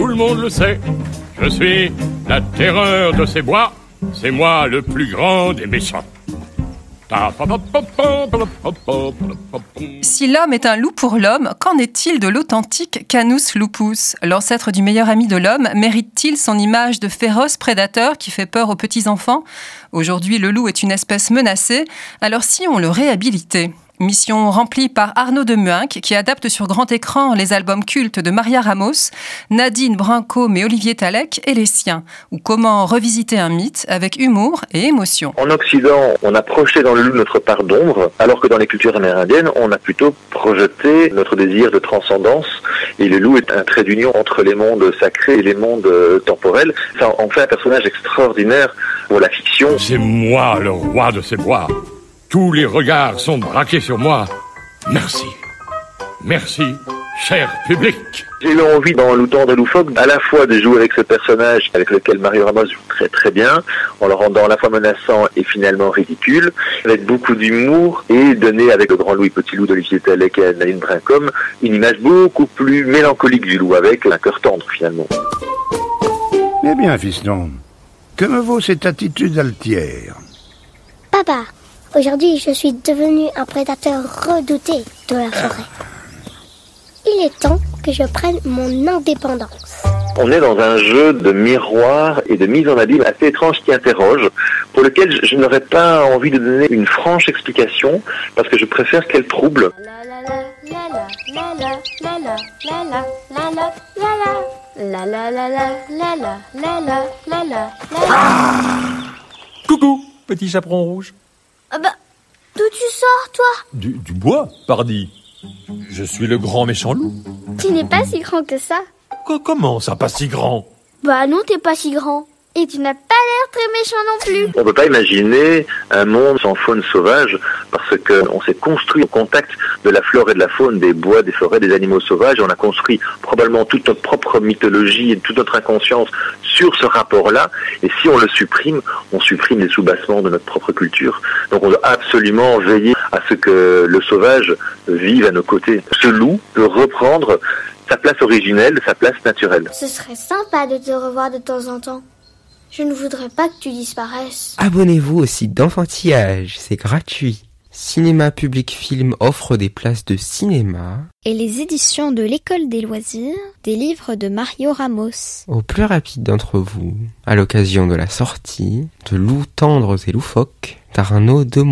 tout le monde le sait. Je suis la terreur de ces bois, c'est moi le plus grand des méchants. Si l'homme est un loup pour l'homme, qu'en est-il de l'authentique Canus lupus? L'ancêtre du meilleur ami de l'homme mérite-t-il son image de féroce prédateur qui fait peur aux petits-enfants? Aujourd'hui, le loup est une espèce menacée, alors si on le réhabilitait? Mission remplie par Arnaud de Muinck, qui adapte sur grand écran les albums cultes de Maria Ramos, Nadine Brancombe et Olivier Talek et les siens, ou comment revisiter un mythe avec humour et émotion. En Occident, on a projeté dans le loup notre part d'ombre, alors que dans les cultures amérindiennes, on a plutôt projeté notre désir de transcendance, et le loup est un trait d'union entre les mondes sacrés et les mondes euh, temporels. Ça en fait un personnage extraordinaire pour la fiction. C'est moi le roi de ces bois. Tous les regards sont braqués sur moi. Merci. Merci, cher public. J'ai eu envie dans Louton de Loufoque à la fois de jouer avec ce personnage avec lequel Mario Ramos joue très très bien, en le rendant à la fois menaçant et finalement ridicule, avec beaucoup d'humour et donner avec le grand loup et petit loup d'Olivier Talek et Nadine Brincom une image beaucoup plus mélancolique du loup avec un cœur tendre finalement. Eh bien, fiston, que me vaut cette attitude altière? Papa, Aujourd'hui, je suis devenu un prédateur redouté de la forêt. Il est temps que je prenne mon indépendance. On est dans un jeu de miroir et de mise en abîme assez étrange qui interroge, pour lequel je n'aurais pas envie de donner une franche explication, parce que je préfère qu'elle trouble. Coucou, petit chaperon rouge. Ah bah, d'où tu sors, toi du, du bois, pardi. Je suis le grand méchant loup. Tu n'es pas si grand que ça. comment ça, pas si grand? Bah non, t'es pas si grand. Et tu n'as pas l'air très méchant non plus. On ne peut pas imaginer un monde sans faune sauvage parce qu'on s'est construit au contact de la flore et de la faune, des bois, des forêts, des animaux sauvages. On a construit probablement toute notre propre mythologie et toute notre inconscience sur ce rapport-là. Et si on le supprime, on supprime les soubassements de notre propre culture. Donc on doit absolument veiller à ce que le sauvage vive à nos côtés. Ce loup peut reprendre sa place originelle, sa place naturelle. Ce serait sympa de te revoir de temps en temps. Je ne voudrais pas que tu disparaisses. Abonnez-vous au site d'enfantillage, c'est gratuit. Cinéma Public Film offre des places de cinéma. Et les éditions de l'École des loisirs, des livres de Mario Ramos. Au plus rapide d'entre vous, à l'occasion de la sortie de Loups tendres et loufoques d'Arnaud de.